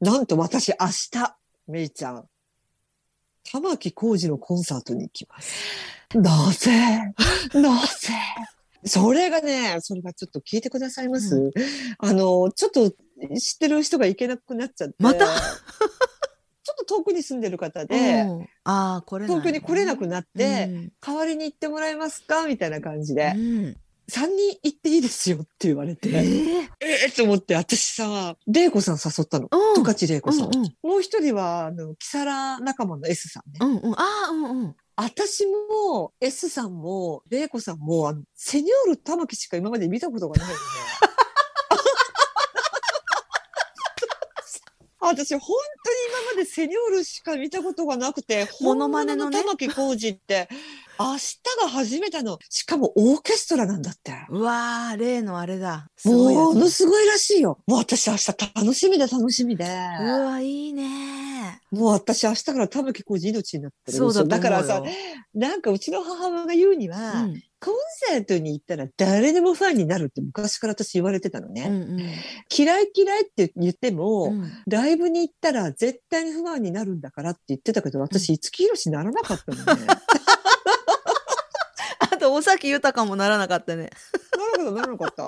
なんと私明日、めいちゃん、玉置浩二のコンサートに行きます。なぜ？なぜ？それがね、それがちょっと聞いてくださいます、うあの、ちょっと知ってる人が行けなくなっちゃって。また？ちょっと遠くに住んでる方で、うん。ああ、これ東京に来れなくなって、うん。代わりに行ってもらえますか？みたいな感じで、うん3人行っていいですよって言われて、ええーえと思って、私さ、玲子さん誘ったの。うん十勝玲子さん。うんうんもう一人は、あの、木更仲間の S さんね。うんうん、ああ、うんうん。私も、S さんも、玲子さんも、あの、セニョール玉木しか今まで見たことがないのね。私、本当に今までセニョールしか見たことがなくて、モノマネの玉木浩二って、明日が初めての、しかもオーケストラなんだって。うわー、例のあれだ。ものつ。すごいらしいよ。もう私明日楽しみで楽しみで。うわ、いいね。もう私明日から玉木浩二命になってる。そうだ。だからさ、なんかうちの母親が言うには、うんコンサートに行ったら誰でもファンになるって昔から私言われてたのね。うんうん嫌い嫌いって言っても、うんライブに行ったら絶対にファンになるんだからって言ってたけど、私、五木ひろしならなかったのね。あと、尾崎豊もならなかったね。ならなかった、ならなかった。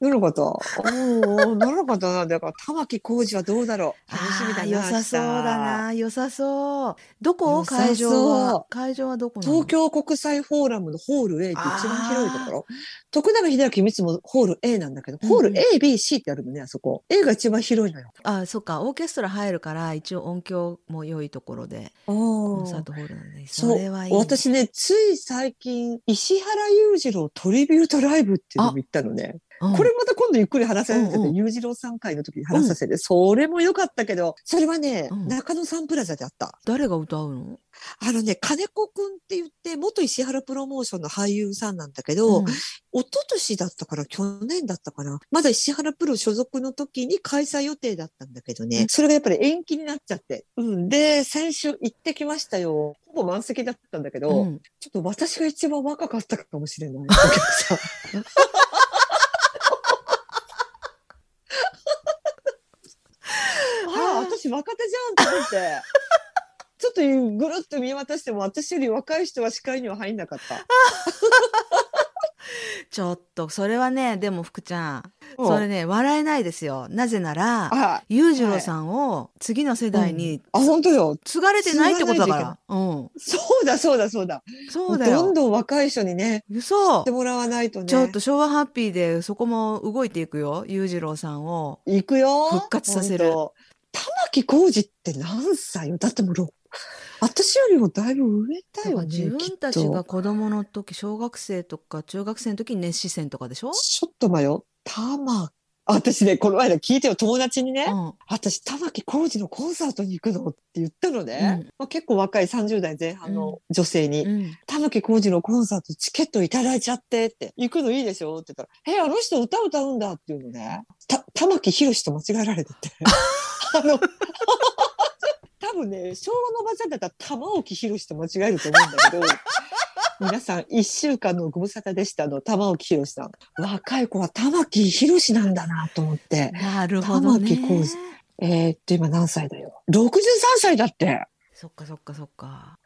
ならなかった。おーならなかったな。だから、玉置浩二はどうだろう。楽しみだな。良さそうだ。な。良さそう。どこ会場は？会場はどこ東京国際フォーラムのホール A って一番広いとこあろ。徳永英明光もホール A なんだけど、ホールうん A、B、C ってあるのね、あそこ。A が一番広いのよ。あ、そっか。オーケストラ入るから、一応音響も良いところで、あコンサートホールなんで。それはいいね。私ね、つい最近、石原裕次郎トリビュートライブっていうのも行ったのね。うんこれまた今度ゆっくり話させて、うんうん裕次郎さん会の時に話させて、それも良かったけど、それはね、うん中野サンプラザであった。誰が歌うの？あのね、金子くんって言って、元石原プロモーションの俳優さんなんだけど、うん一昨年だったから、去年だったかな？まだ石原プロ所属の時に開催予定だったんだけどね、それがやっぱり延期になっちゃって。うん。で、先週行ってきましたよ。ほぼ満席だったんだけど、うんちょっと私が一番若かったかもしれない。お客さん。ああ、私若手じゃんと思って。ちょっとぐるっと見渡しても私より若い人は視界には入んなかった。ちょっと、それはね、でも福ちゃん、それね、笑えないですよ。なぜなら、あ裕次郎さんを次の世代にあ、本当よ。継がれてないってことだから。うん。そうだそうだそうだ。そうだよ。どんどん若い人にね、嘘してもらわないとね。ちょっと昭和ハッピーでそこも動いていくよ。裕次郎さんを。行くよ。復活させる。玉置浩二って何歳よ？だってもうろ私よりもだいぶ上だよね。自分たちが子供の時、小学生とか中学生の時に熱視線とかでしょ？ちょっと待よ。玉。私ね、この間聞いてよ、友達にね、うん。私、玉置浩二のコンサートに行くのって言ったのね。うんまあ、結構若い30代前半の女性に、うん。玉置浩二のコンサートチケットいただいちゃってって、行くのいいでしょって言ったら、え、あの人歌歌うんだっていうのね。た、玉木宏と間違えられてて。あの、多分ね、昭和のおばちゃんだったら玉置宏と間違えると思うんだけど、皆さん、一週間のご無沙汰でしたの、玉置宏さん。若い子は玉木宏なんだなと思って。なるほどね玉置浩二。えーっと、今何歳だよ？63歳だって。そっかそっかそっか。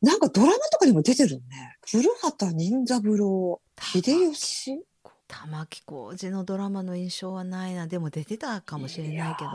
なんかドラマとかにも出てるね。古畑任三郎、秀吉玉置浩二のドラマの印象はないな。でも出てたかもしれないけど。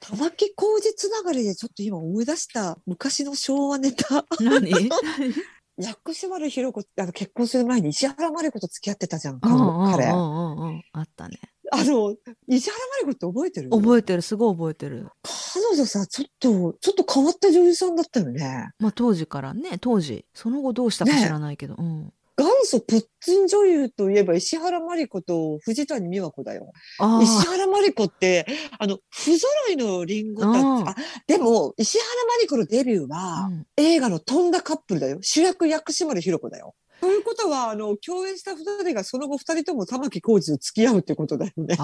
玉置浩二つながりでちょっと今思い出した昔の昭和ネタ。何？薬師丸ひろ子あの結婚する前に石原まり子と付き合ってたじゃん、うんうんうん彼。あうんうん。あったね。の、石原まり子って覚えてる？覚えてる、すごい覚えてる。彼女さ、ちょっと、ちょっと変わった女優さんだったよね。まあ当時からね、当時。その後どうしたか知らないけど。うん。元祖プッツン女優といえば石原まり子と藤谷美和子だよ。あ石原まり子って、あの、不揃いのリンゴたち、うんあ、でも、石原まり子のデビューあ。は、うん映画の飛んだカップルだよ。主役薬師丸ひろ子だよ。ということは、あの、共演した二人がその後二人とも玉置浩二と付き合うってことだよね。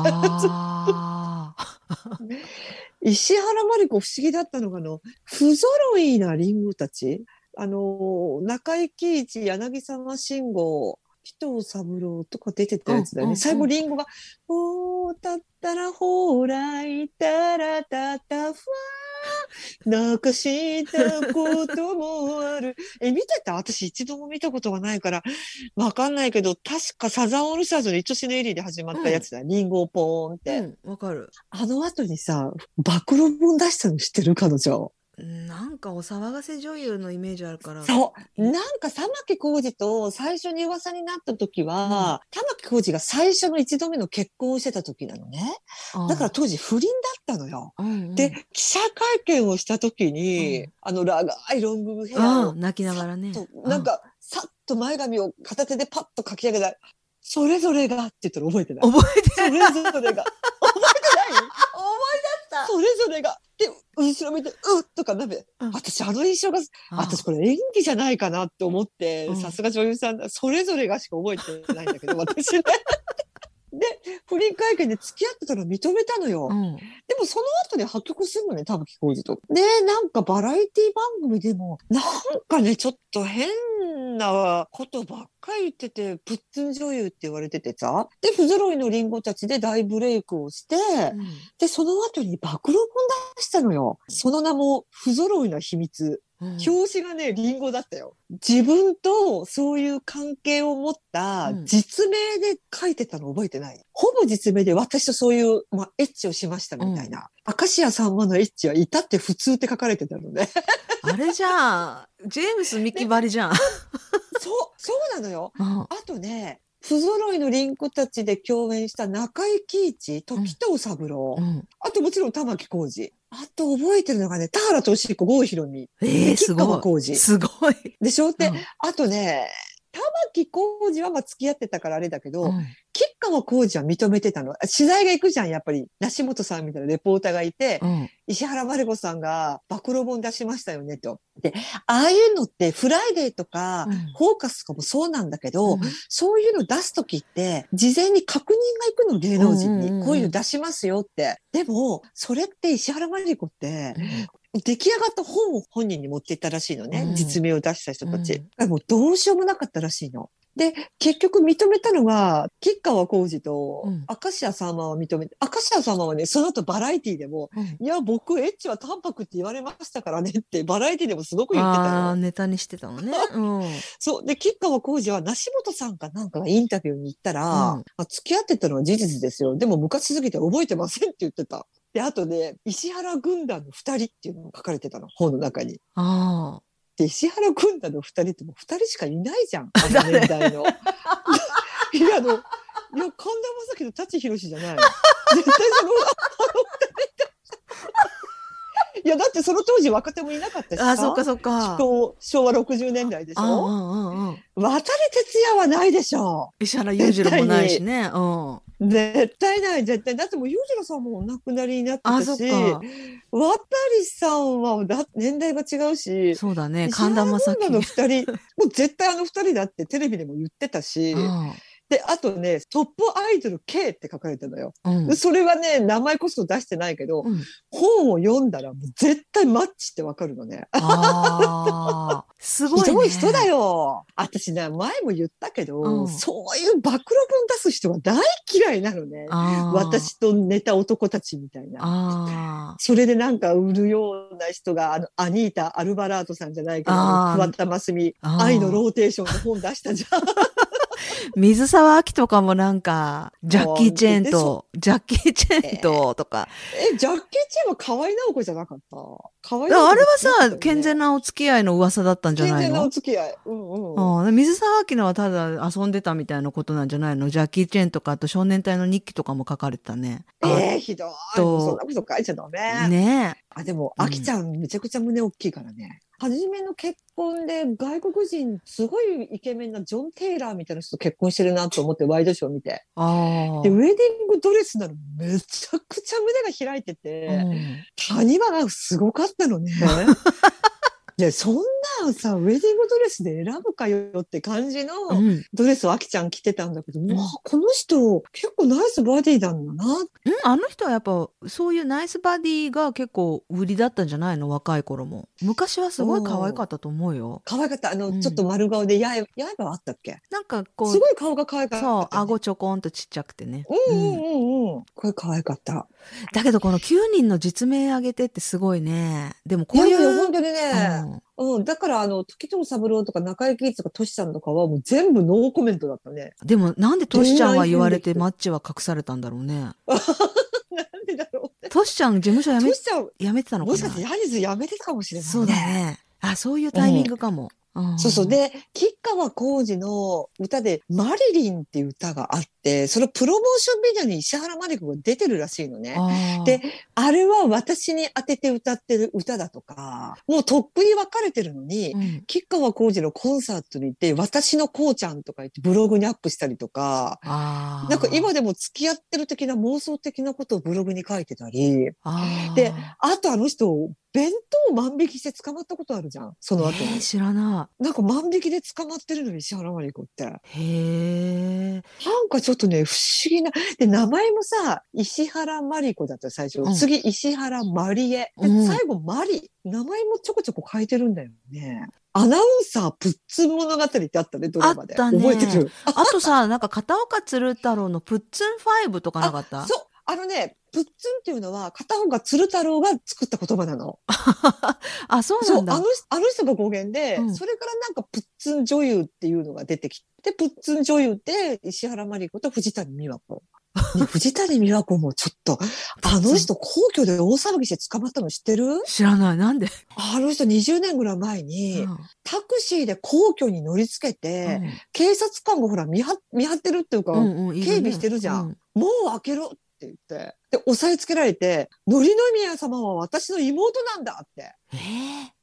石原まり子不思議だったのが、あの、不揃いなリンゴたち。あの、中井貴一、柳沢慎吾、紀藤三郎とか出てたやつだよね。うんうんうん最後リンゴが、ほーたったらほーらいたらたたふなくしたこともある。え、見てた？私一度も見たことがないから、わかんないけど、確かサザンオールスターズの愛しのエリーで始まったやつだ。リンゴをポーンって。うん、わかる。あの後にさ、暴露本出したの知ってる？彼女。なんかお騒がせ女優のイメージあるから。そう。なんか玉置浩二と最初に噂になった時は、玉置浩二が最初の一度目の結婚をしてた時なのね。あだから当時不倫だったのよ。うんうんで、記者会見をした時に、うんあの長いロングヘアをうん、泣きながらね。となんか、さっと前髪を片手でパッとかき上げた。それぞれがって言ったら覚えてない？覚えてそれぞれが。覚えてない思い出したそれぞれが。で、後ろ見て、うっとかなべ。うん私、あの印象が、私これ演技じゃないかなって思ってうん、さすが女優さんだ。それぞれがしか覚えてないんだけど、私ね。で、不倫会見で付き合ってたの認めたのよ。うん。でもその後で破局するのね、玉置浩二と。で、なんかバラエティ番組でも、なんかね、ちょっと変なことばっかり言ってて、プッツン女優って言われててさ。で、不揃いのリンゴたちで大ブレイクをして、で、その後に暴露本出したのよ。その名も、不揃いの秘密。うん表紙がね、リンゴだったよ。自分とそういう関係を持ったうん実名で書いてたの覚えてない、ほぼ実名で私とそういう、まあ、エッチをしましたみたいな。明石家さんまのエッチはいたって普通って書かれてたのね。あれじゃん。ジェームス・ミキバリじゃん。そう、そうなのよ。うんあとね、不揃いのリンゴたちで共演した中井貴一、時藤三郎、うんあともちろん玉置浩二。あと覚えてるのがね、田原俊彦、郷ひろみ。えでー、すごい。すごい。でしょで、うんあとね、玉置浩二はまあ付き合ってたからあれだけど、うん吉川浩司は認めてたの。あ取材が行くじゃん、やっぱり。梨本さんみたいなレポーターがいて、うん石原まり子さんが暴露本出しましたよね、と。で、ああいうのって、フライデーとか、うんフォーカスとかもそうなんだけど、うんそういうの出すときって、事前に確認が行くの、芸能人に。こういうの出しますよって。でも、それって石原真理子って、出来上がった本を本人に持っていったらしいのね。うん実名を出した人たち。うんもうどうしようもなかったらしいの。で、結局認めたのが、吉川晃司とうん、明石家さんまは認めて、明石家さんまはね、その後バラエティでも、うんいや、僕、エッチは淡白って言われましたからねって、バラエティでもすごく言ってたああ、よ。ネタにしてたのね。うん。そう。で、吉川浩司は、梨本さんかなんかがインタビューに行ったら、うんあ付き合ってたのは事実ですよ。でも、昔すぎて覚えてませんって言ってた。で、あとね、石原軍団の二人っていうのが書かれてたの、本の中に。あで、石原軍団の二人ってもう二人しかいないじゃん。あの年代の。いや、あの、いや、神田正輝と舘ひろしじゃない。絶対その、あの二人と。いや、だってその当時若手もいなかったしあ。そっかそっか。昭昭和60年代でしああ、うょんうんうん。渡哲也はないでしょ石原裕次郎もないしね。うん。絶対ない、絶対。だってもう、裕次郎さんもお亡くなりになってあ、たし。渡さんはだ年代が違うし、そうだね。神田正軍団の輝。二人、もう絶対あの二人だってテレビでも言ってたし、で、あとね、トップアイドル K って書かれてるのよ。うん。うんそれはね、名前こそ出してないけど、うん本を読んだらもう絶対マッチってわかるのね。すごい、ね。ひどい人だよ。私ね、前も言ったけど、うんそういう暴露本出す人が大嫌いなのね。私と寝た男たちみたいな。あそれでなんか売るような人が、あの、アニータ・アルバラートさんじゃないけど、桑田真澄、愛のローテーションの本出したじゃん。あ。水沢明とかもなんか、ジャッキー・チェーンと、ジャッキー・チェーンと、とか。え、ジャッキー・チェンは河合直子じゃなかった？河合だからあれはさ、健健全なお付き合いの噂だったんじゃない健全なおの付き合い。うんうん。うん、水沢明のはただ遊んでたみたいなことなんじゃないの？ジャッキー・チェーンとかあと少年隊の日記とかも書かれてたね。えー、ひどい。とそんなこと書いちゃダメ。ねあ、でも、うんあきちゃんめちゃくちゃ胸大きいからね。初めの結婚で外国人、すごいイケメンなジョン・テイラーみたいな人と結婚してるなと思ってワイドショー見て。で、ウェディングドレスなのめちゃくちゃ胸が開いてて、うん谷間がすごかったのね。で、そんなさ、ウェディングドレスで選ぶかよって感じのうん。ドレスをあきちゃん着てたんだけど、うわ、この人結構ナイスバディなんだな。うん、あの人はやっぱそういうナイスバディが結構売りだったんじゃないの？若い頃も。昔はすごい可愛かったと思うよ。可愛かった。あの、うんちょっと丸顔でやえ、やえばあったっけ？なんかこう、すごい顔が可愛かった、そう、顎ちょこんとちっちゃくてね。うんうんうんうん。これ可愛かった。だけどこの9人の実名上げてってすごいね。でもこういう。いやいや、本当にね。うんうん、だから、あの、時友三郎とか中井貴一とかトシさんとかはもう全部ノーコメントだったね。でもなんでトシちゃんは言われてマッチは隠されたんだろうね。なんでだろうね。トシちゃん事務所辞めトシちゃん、辞めてたのかな？もしかしてヤニズやめてたかもしれないね。そうだね。あ、そういうタイミングかも。んそうそう。で、吉川浩司の歌で、マリリンっていう歌があって、そのプロモーションビデオに石原まり子が出てるらしいのね。で、あれは私に当てて歌ってる歌だとか、もうとっくに分かれてるのに、うん。吉川浩司のコンサートに行って、私のこうちゃんとか言ってブログにアップしたりとか、なんか今でも付き合ってる的な妄想的なことをブログに書いてたり、であとあの人、弁当を万引きして捕まったことあるじゃん、その後に。えー知らななんか万引きで捕まってるのに石原まり子って。い。へえ。なんかちょっとね、不思議な。で、名前もさ、石原まり子だった最初。うん次、石原まりえ。で、うん最後、まり。名前もちょこちょこ変えてるんだよね。アナウンサープッツン物語ってあったね、ドラマで。あね覚えてる？あとさ、なんか片岡鶴太郎のプッツンファイブとかなかった？そう。あのね、プッツンっていうのは、片方が鶴太郎が作った言葉なの。あ、そうなんだ。あの、あの人が語源で、うんそれからなんかプッツン女優っていうのが出てきて、プッツン女優って石原まり子と藤谷美和子。ね 藤谷美和子もちょっと、あの人皇居で大騒ぎして捕まったの知ってる？知らない。なんで、あの人20年ぐらい前に、うんタクシーで皇居に乗り付けて、警察官がほら見張見張ってるっていうか、うんうんいるね警備してるじゃんうもう開けろって言って、で、押さえつけられて、のりの宮様は私の妹なんだって。え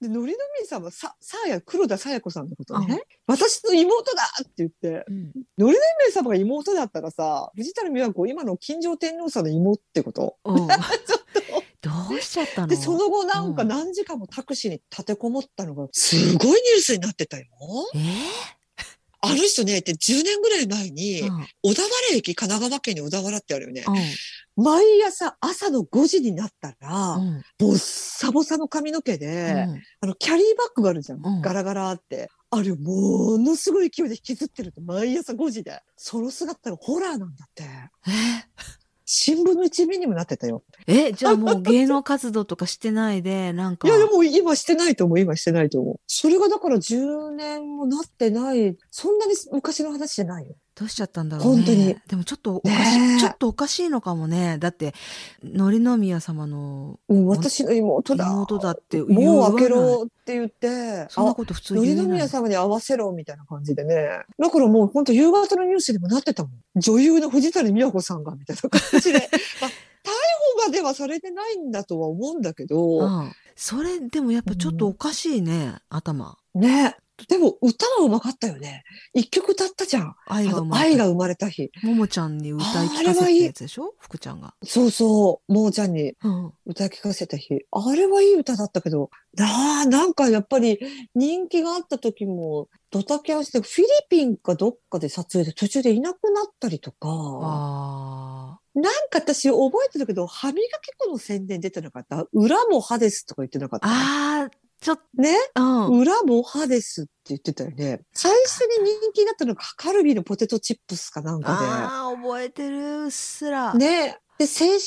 で、のりの宮様、さ、さあや、黒田さや子さんのことね、うん私の妹だって言って、ーうん。のりの宮様が妹だったらさ、藤谷美和子、今の金城天皇さんの妹ってこと？う。ん ちょっどうしちゃったの？と。で、その後なんかうん。何時間もタクシーに立てこもったのが、すごいニュースになってたよ。えーあの人ね、って10年ぐらい前に、うん小田原駅、神奈川県に小田原ってあるよね。う毎朝朝の5時になったら、んうんボッサボサの髪の毛で、うんあの、キャリーバッグがあるじゃん。うんガラガラって。あれ、ものすごい勢いで引きずってると、毎朝5時で。その姿がホラーなんだって。新聞の一面にもなってたよ。ええじゃあもう芸能活動とかしてないで、なんか。いや、でも今してないと思う。今してないと思う。それがだから10年もなってない。そんなに昔の話じゃないよ。どうしちゃったんだろうね。本当にでもちょっとおかしい、ねえちょっとおかしいのかもね。だって、のりの宮様のうん、私の妹だ。妹だってもう開けろって言って。そんなこと普通のりの言えない。宮様に合わせろみたいな感じでね。だからもう本当夕方のニュースにもなってたもん。女優の藤谷美和子さんがみたいな 感じで。まあ、逮捕まではされてないんだとは思うんだけど、うん。それ、でもやっぱちょっとおかしいね、頭。ね。でも歌はうまかったよね。一曲歌ったじゃん。愛が生まれた。生まれた日。ももちゃんに歌い聞かせたやつでしょ？福ちゃんが。そうそう。もーちゃんにうん。歌い聞かせた日。あれはいい歌だったけど、なあ、なんかやっぱり人気があった時も、ドタキャンして、フィリピンかどっかで撮影で途中でいなくなったりとか、あなんか私覚えてるけど、歯磨き粉の宣伝出てなかった？裏も歯ですとか言ってなかっあ。た？ああ、ちょっね？と、うん。裏も歯ですって言ってたよね。最初に人気だったのがカルビーのポテトチップスかなんかああ、覚えてる、うっすら。で。ねで、青春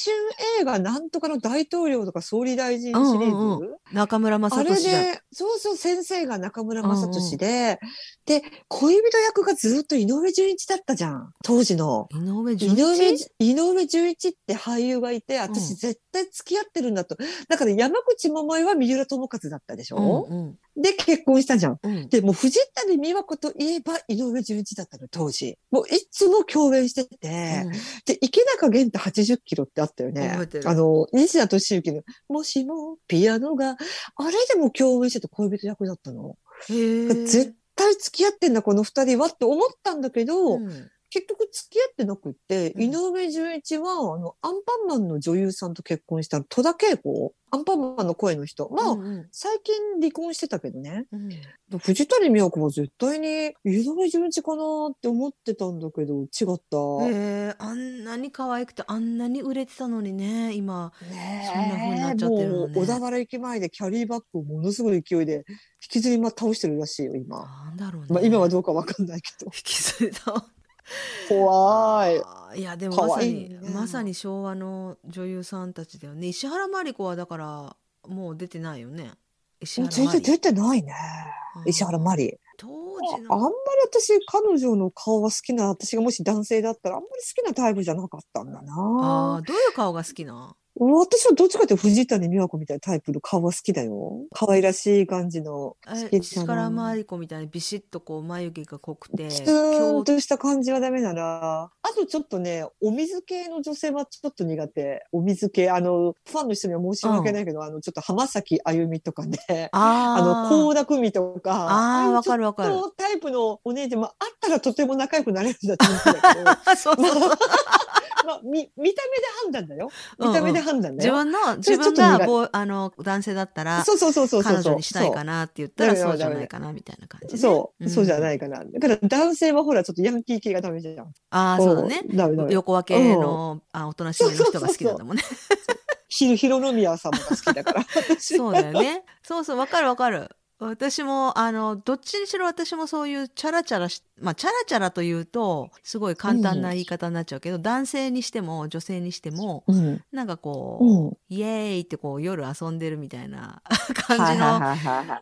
映画なんとかの大統領とか総理大臣シリーズ、うんうん中村雅あれ俊じゃん。で、そうそう、先生が中村雅俊で、で、恋人役がずっと井上純一だったじゃん。当時の。井上井純上一、井上純一って俳優がいて、私うん絶対付き合ってるんだと。だから山口百恵は三浦友和だったでしうんょ、うんで、結婚したじゃん。うん。で、もう藤谷美和子といえば井上純一だったの、当時。もういつも共演してて、で、池中玄太80キロってあったよねあの、西田敏行の、もしもピアノが、あれでも共演してて恋人役だったの。絶対付き合ってんだ、この二人はって思ったんだけど、うん結局付き合ってなくって、うん井上純一は、あの、アンパンマンの女優さんと結婚した戸田恵子アンパンマンの声の人。まあ、うんうん最近離婚してたけどね。うん藤谷美和子は絶対に井上純一かなって思ってたんだけど、違った。へえあんなに可愛くてあんなに売れてたのにね今ねそんな風になっちゃってるのねもう小田原駅前でキャリーバッグをものすごい勢いで引きずりま倒してるらしいよ、今。なんだろうね、まあ、今はどうかわかんないけど。引きずりた 怖い。いやでもま可さにねまさに昭和の女優さんたちだよね石原真理子はだからもう出てないよね石原全然真理出てないね。うん石原まり。当あ時あんまりの私、彼女の顔は好きな、私がもし男性だったら、あんまり好きなタイプじゃなかったんだあなー。どういう顔が好きな私はどっちかというと藤谷美和子みたいなタイプの顔は好きだよ。可愛らしい感じの。え好き石だな原真理子みたいにビシッとこう眉毛が濃くてツーン京とした感じはダメだな。あとちょっとね、お水系の女性はちょっと苦手。お水系、あの、ファンの人には申し訳ないけど、あの、ちょっと浜崎あゆみとかね、あの、あ高田久美とか、あーあわかるわかるタイプのお姉ちゃんもあったらとても仲良くなれるんだと思うんだけど、あ そうそうまあ、み、見た目で判断だよ。うんうん見た目で判断だよ。自分のそ自分がぼうあの男性だったらそうそうそうそうそう。彼女にしたいかなって言ったらそうそうじゃないかなみたいな感じねそう、そうじゃいないかな。だから男性はほら、ちょっとヤンキー系がダメじゃん。ああそうだねんダメダメ。横分けのあおとなしめの人が好きなんだもんねひろ、ひろの宮様が好きだから。私 そうだよねそうそうわかるわかる私もあのどっちにしろ私もそういうチャラチャラしまあチャラチャラというとすごい簡単な言い方になっちゃうけど、男性にしても女性にしてもうん。なんかこうう、ん。イエーイってこう夜遊んでるみたいな 感じの、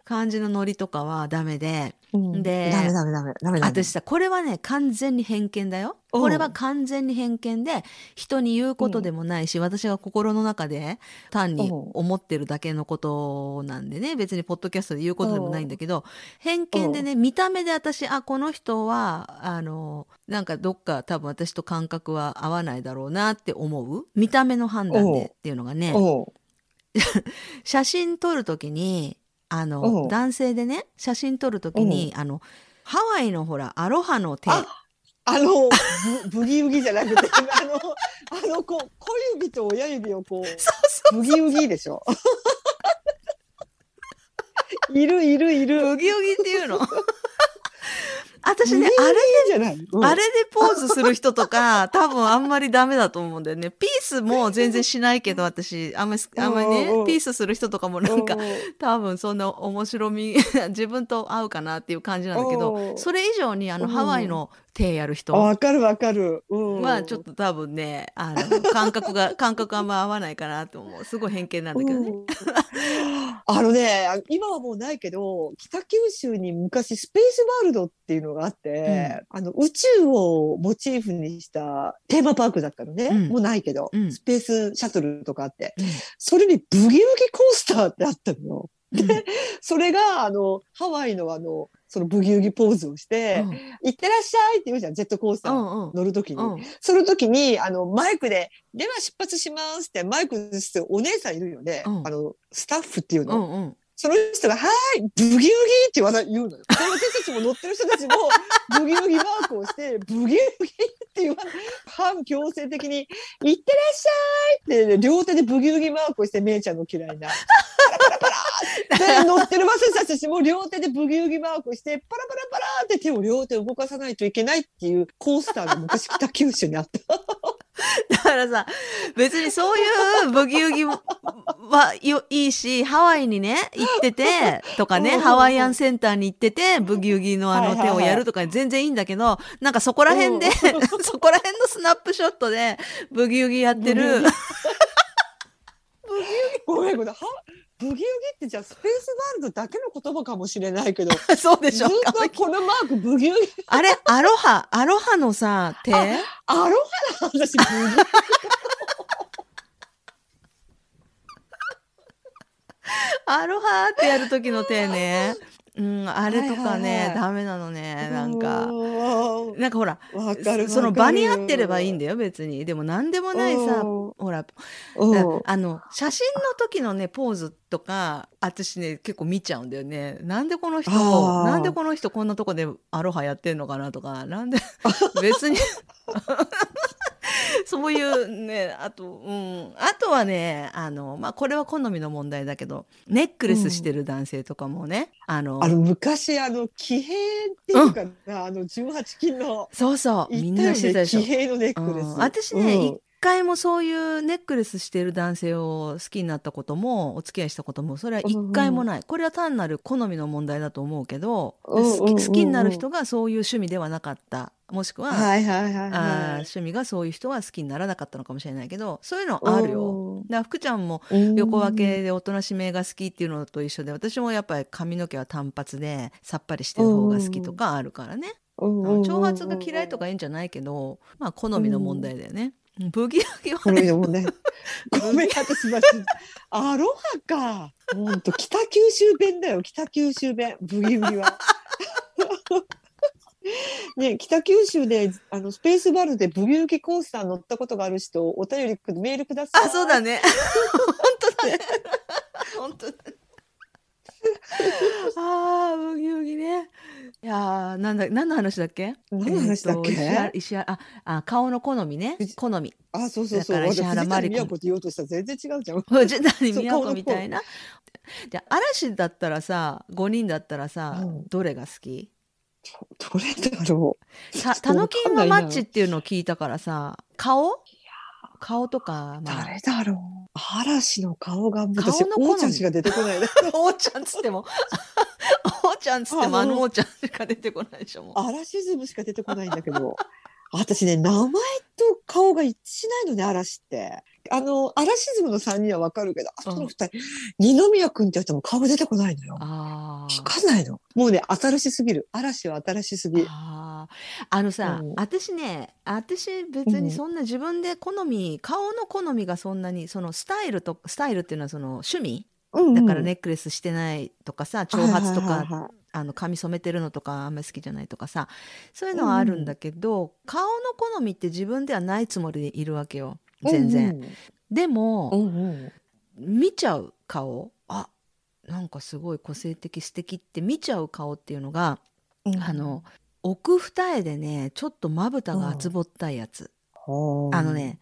感じのノリとかはダメでうんでダメダメダメダメダメ。私さこれはね完全に偏見だようんこれは完全に偏見で人に言うことでもないし、私が心の中で単にうん。思ってるだけのことなんでね別にポッドキャストで言うことでもないんだけど偏見でね見た目で私あこの人はあのなんかどっか多分私と感覚は合わないだろうなって思う見た目の判断うんでっていうのがね写真撮る時にあうのん。男性でね写真撮る時にあのハワイのほらアロハの手ああの、ブブギウギじゃなくて、あの、あの、こう、小指と親指をこうブギウギでしょ？いるいるいる。ブギウギっていうの？私ねあれじゃない。うん。あれでポーズする人とか 多分あんまりダメだと思うんだよね。ピースも全然しないけど私。あんまりあんまりねピースする人とかもなんかう多分そんな面白み 自分と合うかなっていう感じなんだけうどん。それ以上にあのうん。ハワイの手やる人あわかるわかる。うん。まあちょっと多分ねあの感覚が感覚あんま合わないかなと思う。すごい偏見なんだけどね。うんあのね、今はもうないけど、北九州に昔スペースワールドっていうのがあって、あの宇宙をモチーフにしたテーマパークだったのね。うん。もうないけど、うん。スペースシャトルとかあって、うん。それにブギウギコースターってあったのよ。うん。で、それが、あの、ハワイのあの、そのブギウギポーズをして、行ってらっしゃいって言うじゃん、ジェットコースター乗るときに。うんその時に、あの、マイクで、では出発しますって、マイクしてお姉さんいるよね。うんあの、スタッフっていううの。その人が、はーい、ブギウギって言わな言うのよ。で私たちも乗ってる人たちも、ブギウギマークをして、ブギウギって言わない。反強制的に、行ってらっしゃいって、両手でブギウギマークをして、めいちゃんの嫌いな。で、乗ってる私たちも両手でブギウギマークをして、パラパラパラって手を両手動かさないといけないっていうコースターが昔北九州にあった。だからさ別にそういうブギウギはよいいしハワイにね行っててとかねうんハワイアンセンターに行っててブギウギのあの手をやるとか全然いいんだけどなんかそこら辺でうんそこら辺のスナップショットでブギウギやってる ごめんごめん。はブギウギってじゃあスペースワールドだけの言葉かもしれないけど、そうでしょずっとこのマークブギウギ、あれアロハアロハのさ手？アロハな私ブギウギ。アロハってやる時の手ね。うんあれとかはいはいねはい。ダメなのねなんか。うなんかほらわかる。その場に合ってればいいんだだよ別に。でも何でもないさうんほらうんあの写真の時のねポーズとか私ね結構見ちゃうんだよね。なんでこの人なんでこの人こんなとこでアロハやってんのかなとかなんで 別に そういうねあとうん。あとはねあのまあこれは好みの問題だけどネックレスしてる男性とかもね、あのあの昔あの騎兵っていうかな、あの18金のそうそう。みんなしてたでしょ。騎兵のネックレス、うん。私ね、うん。一回もそういうネックレスしてる男性を好きになったこともお付き合いしたこともそれは一回もない、これは単なる好みの問題だと思うけど、うんうんうんうん。好きになる人がそういう趣味ではなかった。もしくは、はいはいはいあーはい趣味がそういう人は好きにならなかったのかもしれないけどそういうのあるよ。だから福ちゃんもうん。横分けでおとなしめが好きっていうのと一緒で私もやっぱり髪の毛は単発でさっぱりしてる方が好きとかあるからね。うんうんうん長髪が嫌いとかいいんじゃないけどまあ好みの問題だよね。ブギウギはこねもね、ごめん、私マジアロハか。本当北九州弁だよ、北九州弁、ブギウギは。ね、北九州であのスペースバルでブギウギコースター乗ったことがある人お便りくメールください。あそうだね。本当だね。本当だね。ああブギウギね。いやーなんだ何の話だっけ？何の話だっけ？えーと石原ああ顔の好みね好み。あ、そうそうそう。石原私まりこ藤谷美和子って言おうとしたら全然違うじゃん。藤谷美和子みたいな？じゃあ嵐だったらさ5人だったらさ、うんどれが好き？どれだろたタノキンはマッチっていうのを聞いたからさ顔？顔とか、う。まあ、誰だろう？嵐の顔が私顔の好みおーちゃんしか出てこないね。おーちゃんつってもお ーちゃんつってものーちゃんしか出てこないでしょもう嵐ズムしか出てこないんだけど、私ね、名前と顔が一致しないのね、嵐って。あの、嵐ズムの3人はわかるけど、あとの2人、二宮君ってやつも顔が出てこないのよ。わあーかんないの。もうね、新しすぎる。嵐は新しすぎ。あーあのさ、うん私ね私別にそんな自分で好み、顔の好みがそんなにそのスタイルとスタイルっていうのはその趣味うんだからネックレスしてないとかさ長髪とかはいはいはいはいあの髪染めてるのとかあんまり好きじゃないとかさそういうのはあるんだけど、顔の好みって自分ではないつもりでいるわけよ全然。でも、うんうん。うん見ちゃう顔？あなんかすごい個性的素敵って見ちゃう顔っていうのが、うん。あの奥二重でねちょっとまぶたが厚ぼったいやつ、あの。ね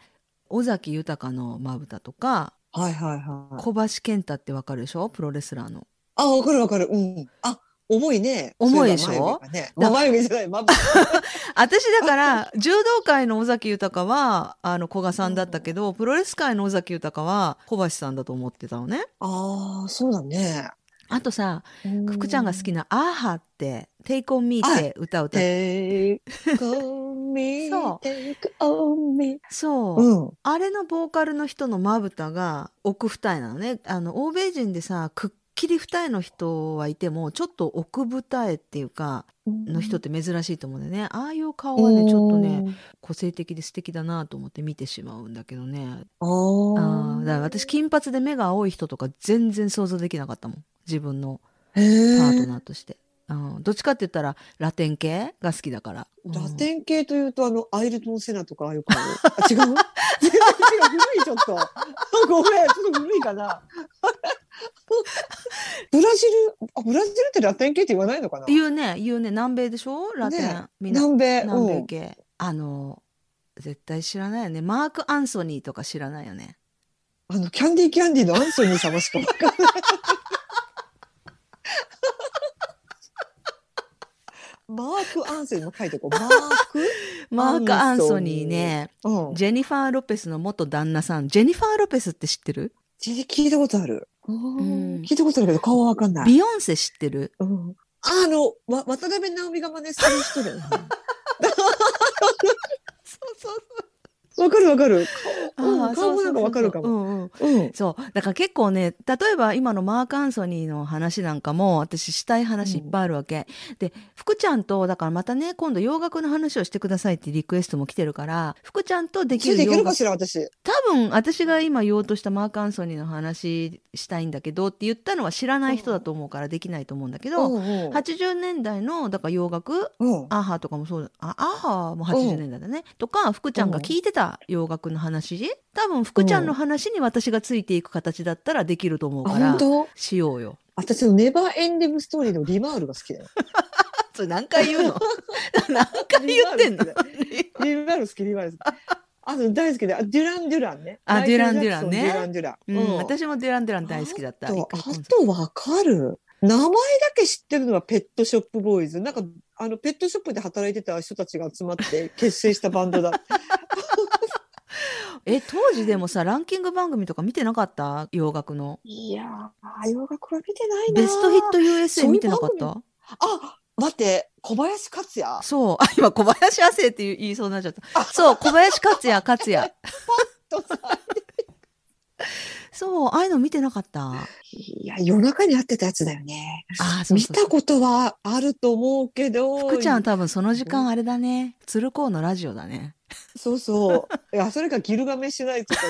尾崎豊のまぶたとかはいはいはい。小橋健太ってわかるでしょ？プロレスラーの。あ、わかるわかる。うん。あ、重いね。重いでしょ？ね。だ眉毛じゃない。まぶ 私だから柔道界の尾崎豊はあの古賀さんだったけど、プロレス界の尾崎豊は小橋さんだと思ってたのね。ああ、そうだね。あとさ福ちゃんが好きな「アーハって「Take on Me」って歌を歌って。Take on me, そう.そう、うん。あれのボーカルの人のまぶたが奥二重なのね。あの欧米人でさくっきり二重の人はいてもちょっと奥二重っていうかの人って珍しいと思うんだよね。ああいう顔はねちょっとね個性的で素敵だなと思って見てしまうんだけどね。ああだから私金髪で目が青い人とか全然想像できなかったもん。自分のへパートーナーとして、うん、どっちかって言ったらラテン系が好きだから、うん。ラテン系というと、あの、アイルトン・セナとかああいう顔。あ、違う？違う。古い、ちょっと。ごめん、ちょっと古いかな。ブラジル、あ、ブラジルってラテン系って言わないのかな？言うね言うね。南米でしょ？ラテン、ね。南米。南米うん系、あの絶対知らないよね。マーク・アンソニーとか知らないよね。あの、キャンディーキャンディーのアンソニー様しかわかんない。マーク・アンソニーも書いておこう。マークマーク・アンソニーねうん。ジェニファー・ロペスの元旦那さんジェニファー・ロペスって知ってる？聞いたことある。ん聞いたことあるけど顔はわかんない。ビヨンセ知ってる？うん、あの、わ渡辺直美が真似する人だよね。そうそうわかるわかる。顔,、もなんかわかるかも。そう。だから結構ね例えば今のマーク・アンソニーの話なんかも私したい話いっぱいあるわけ、で福ちゃんとだからまたね今度洋楽の話をしてくださいってリクエストも来てるから福ちゃんとできる洋楽るかしら、私。多分私が今言おうとしたマーク・アンソニーの話したいんだけどって言ったのは知らない人だと思うからできないと思うんだけど、うんう。ん80年代のだから洋楽うん。アーハーとかもそうだ。あアーハーも80年代だね、とか福ちゃんが聞いてた洋楽の話？多分福ちゃんの話に私がついていく形だったらできると思うあ、から本当？しようよ。私のネバーエンディングストーリーのリマールが好きだよ。それ何回言うの？何回言ってんの？リマール好き、リマール好き。あの大好きで、あデュラン・デュランね。あマイケルデュランデュランねジャクソデュラン・デュラン。うん、私もデュラン・デュラン大好きだった。あとあとわかる名前だけ知ってるのはペットショップボーイズ。なんか、あの、ペットショップで働いてた人たちが集まって結成したバンドだ。え、当時でもさ、ランキング番組とか見てなかった？洋楽の。いやー、洋楽は見てないな。ベストヒット USA 見てなかった？あ、待って、小林克也？そう。あ、今、小林亜生って言いそうになっちゃった。そう、小林克也、克也。そう、ああいうの見てなかった？いや、夜中に会ってたやつだよね。あーそう見たことはあると思うけど。福ちゃん多分その時間あれだね。鶴光のラジオだね。そうそう。いや、それかギルガメッシュナイとかで。